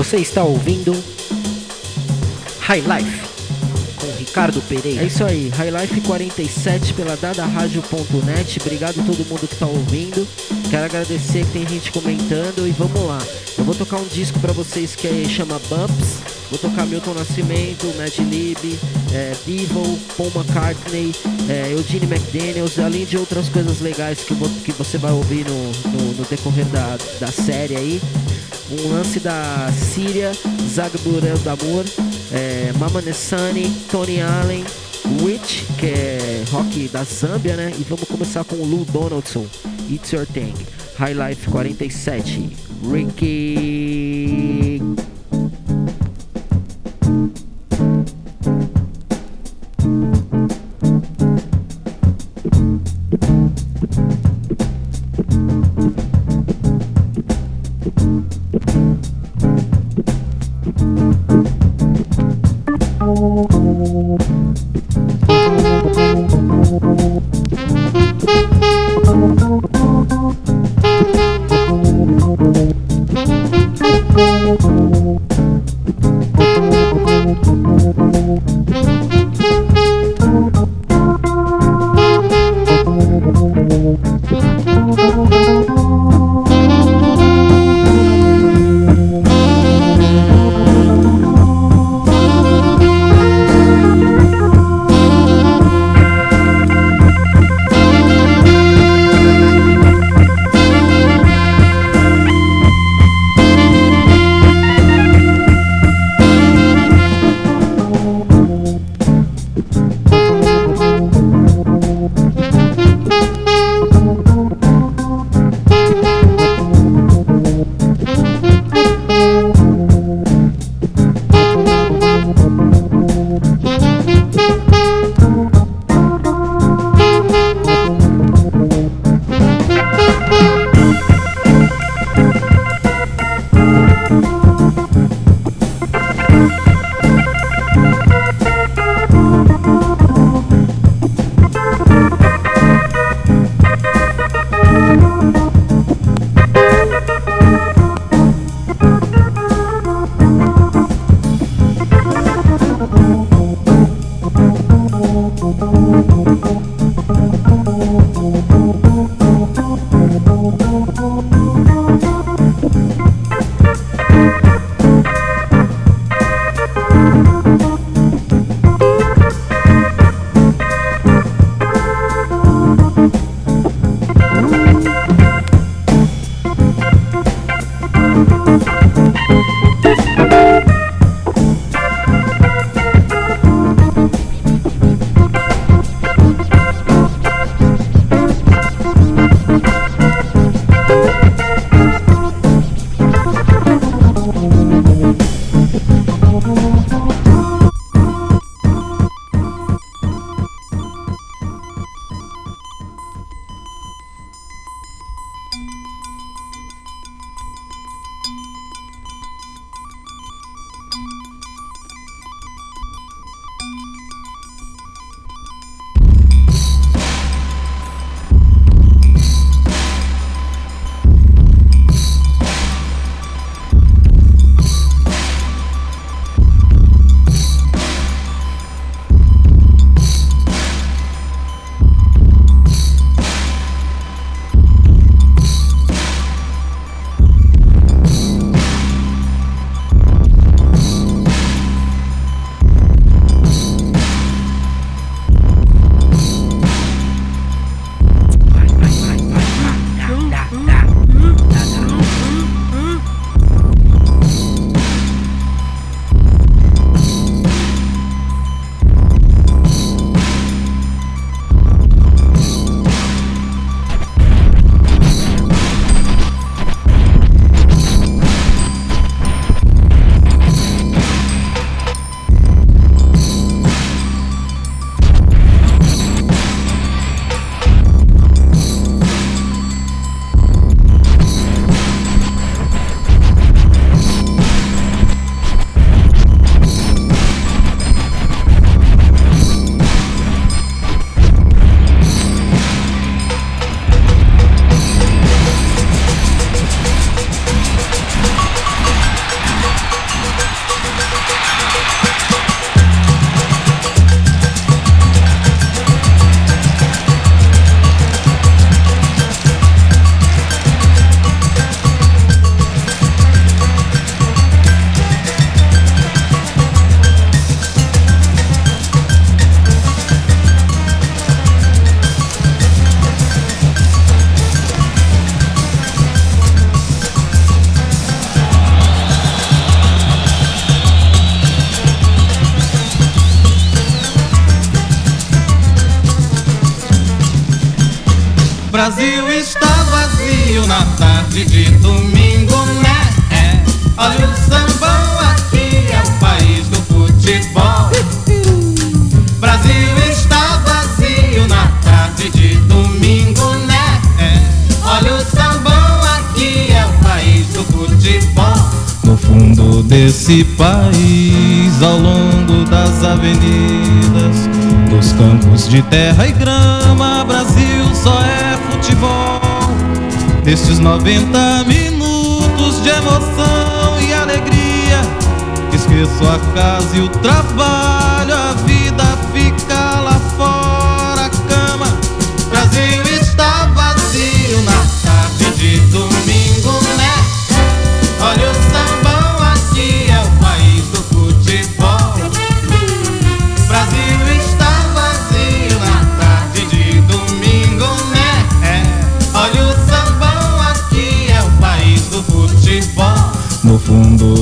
Você está ouvindo High Life com Ricardo Pereira. É isso aí, High Life 47 pela dadaradio.net. Obrigado a todo mundo que está ouvindo. Quero agradecer que tem gente comentando e vamos lá. Eu vou tocar um disco para vocês que é, chama Bumps. Vou tocar Milton Nascimento, Mad Lib, é, Paul McCartney, é, Eugene McDaniels, além de outras coisas legais que, que você vai ouvir no, no, no decorrer da, da série aí um lance da Síria, Zagburel Damur, é, Mama Nessani, Tony Allen, Witch, que é rock da Zâmbia, né? E vamos começar com o Lou Donaldson, It's Your Thing, High Life 47, Ricky. Thank you. Na tarde de domingo, né? É, olha o sambão aqui é o país do futebol. Brasil está vazio na tarde de domingo, né? É, olha o sambão aqui é o país do futebol. No fundo desse país, ao longo das avenidas, dos campos de terra e grama, Brasil só é futebol. Nestes 90 minutos de emoção e alegria, esqueço a casa e o trabalho,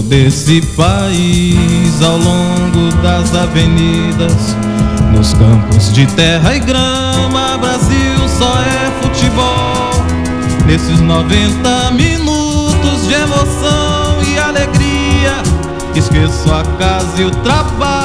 desse país, ao longo das avenidas, nos campos de terra e grama, Brasil só é futebol. Nesses 90 minutos de emoção e alegria, esqueço a casa e o trabalho,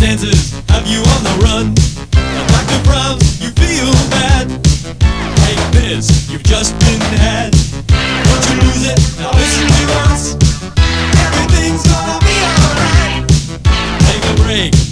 circumstances have you on the run. And like the Browns, you feel bad. Take this, you've just been had. Don't you lose it, now listen to us. Everything's gonna be alright. Take a break.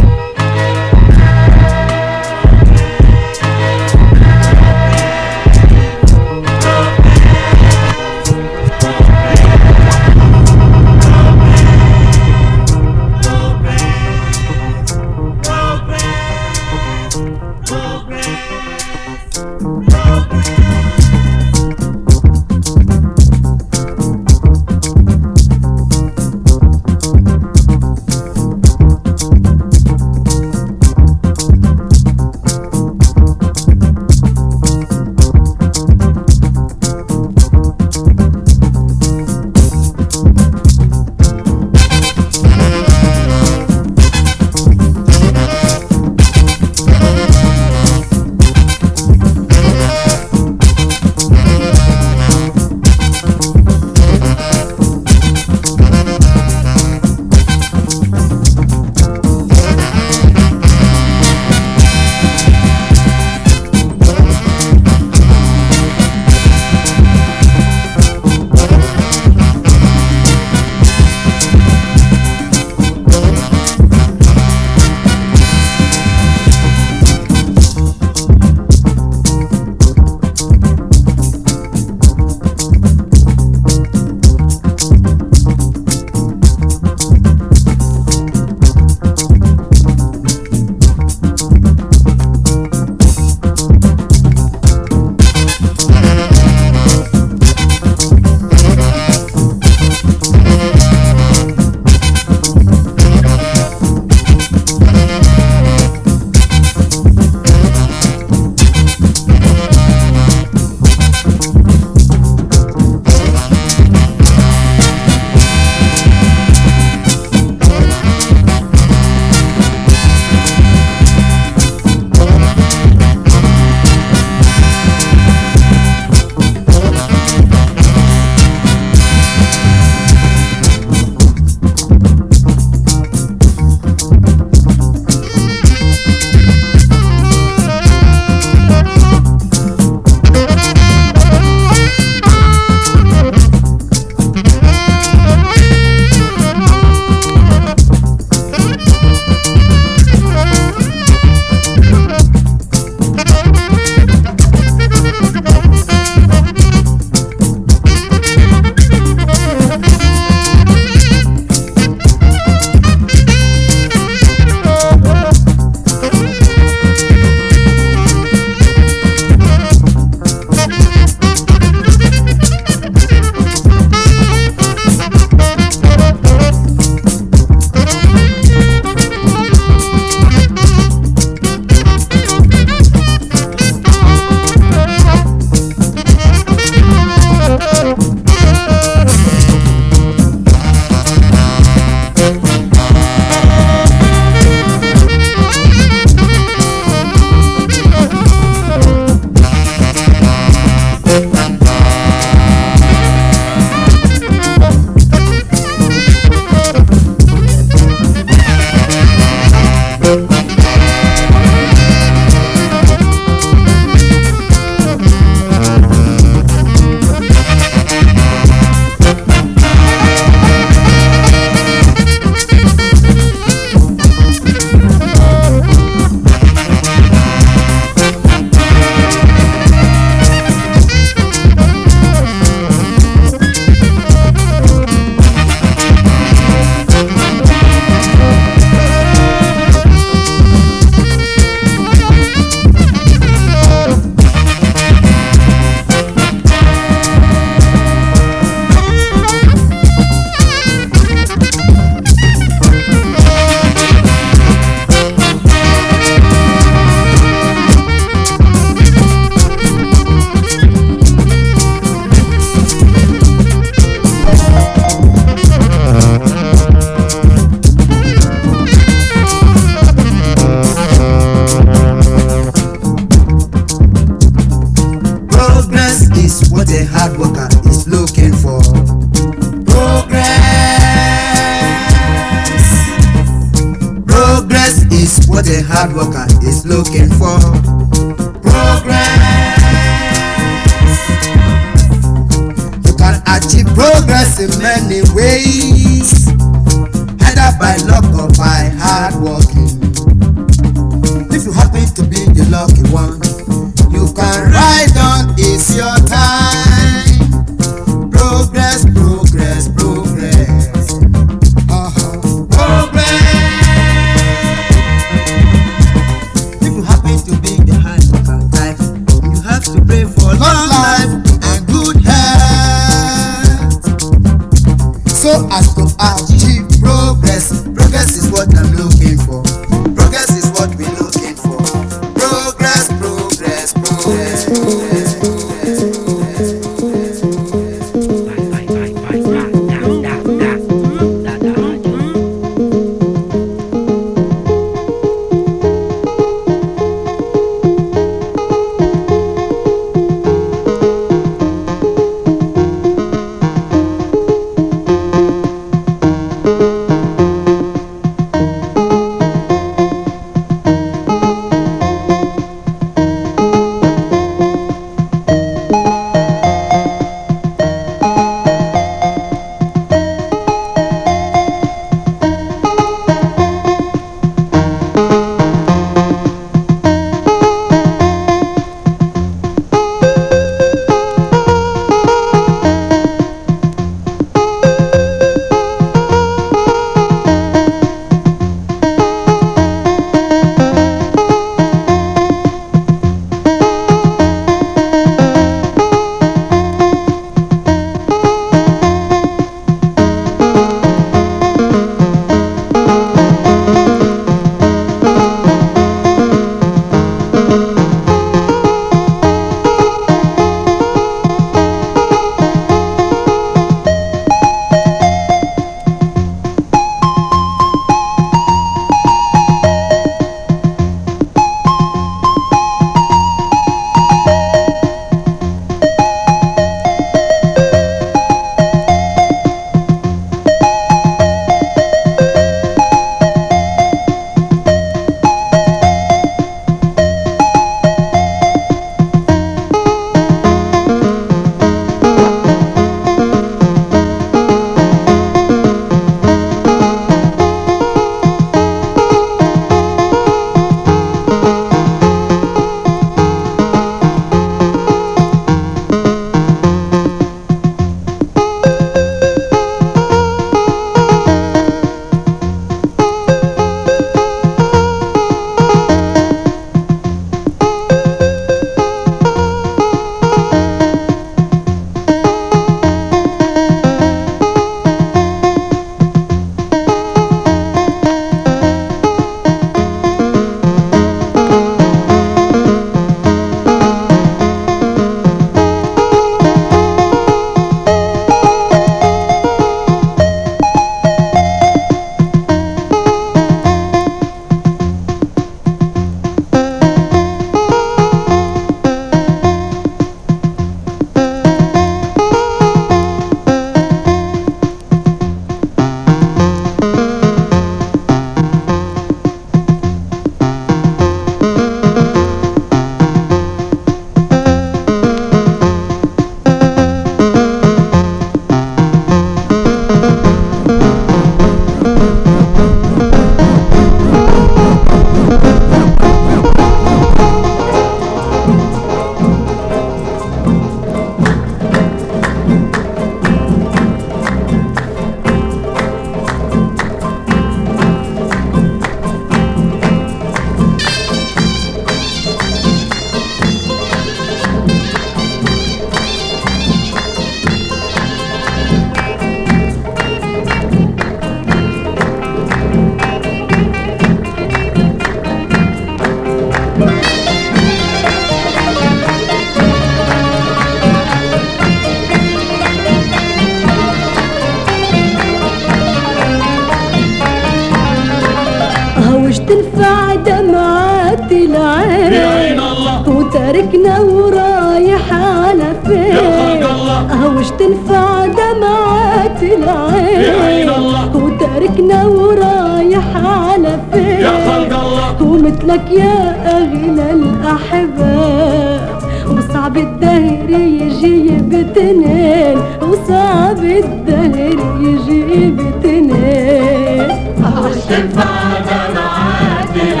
فيك يا خلق الله. ومثلك يا أغلى الأحباب. وصعب الدهر يجي بتنين. وصعب الدهر يجي بتنين. عشت بعد العادل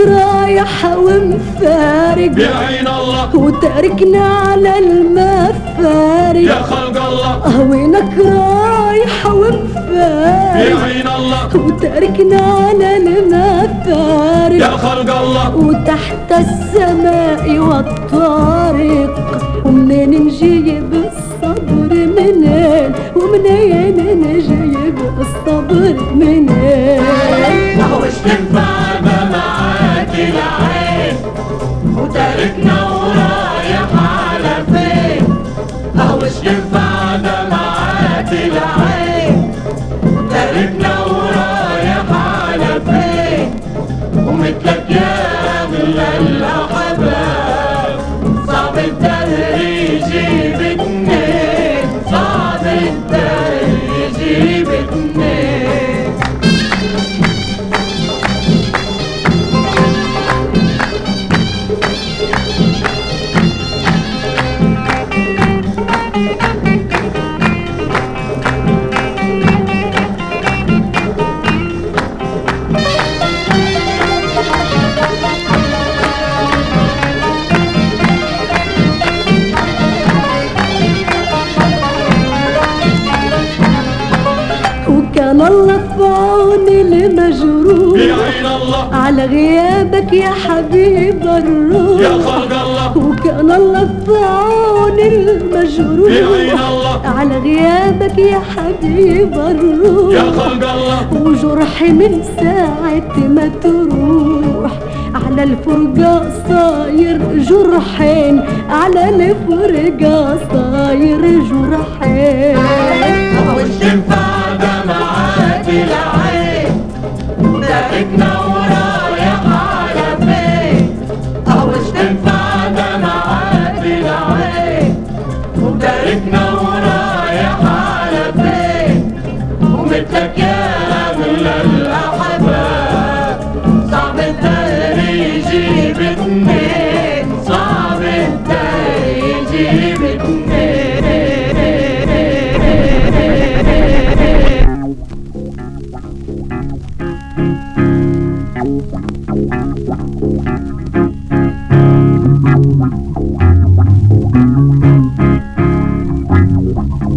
رايح ومفارق؟ بعين الله. وتاركنا على المفارق. يا خلق الله. وينك رايح ومفارق؟ بعين الله. وتاركنا على المفارق. يا خلق الله. وتحت السماء والطارق. ومنين نجيب الصبر منين؟ ne ne ne ne ne ne ne يا حبيب الروح. يا خلق الله. وكان الله في عون المجروح يا الله. على غيابك يا حبيب الروح. يا خلق الله. وجرحي من ساعة ما تروح. على الفرقة صاير جرحين. على الفرقة صاير جرحين. وش انفع دمعات العين. ضحكنا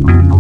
no.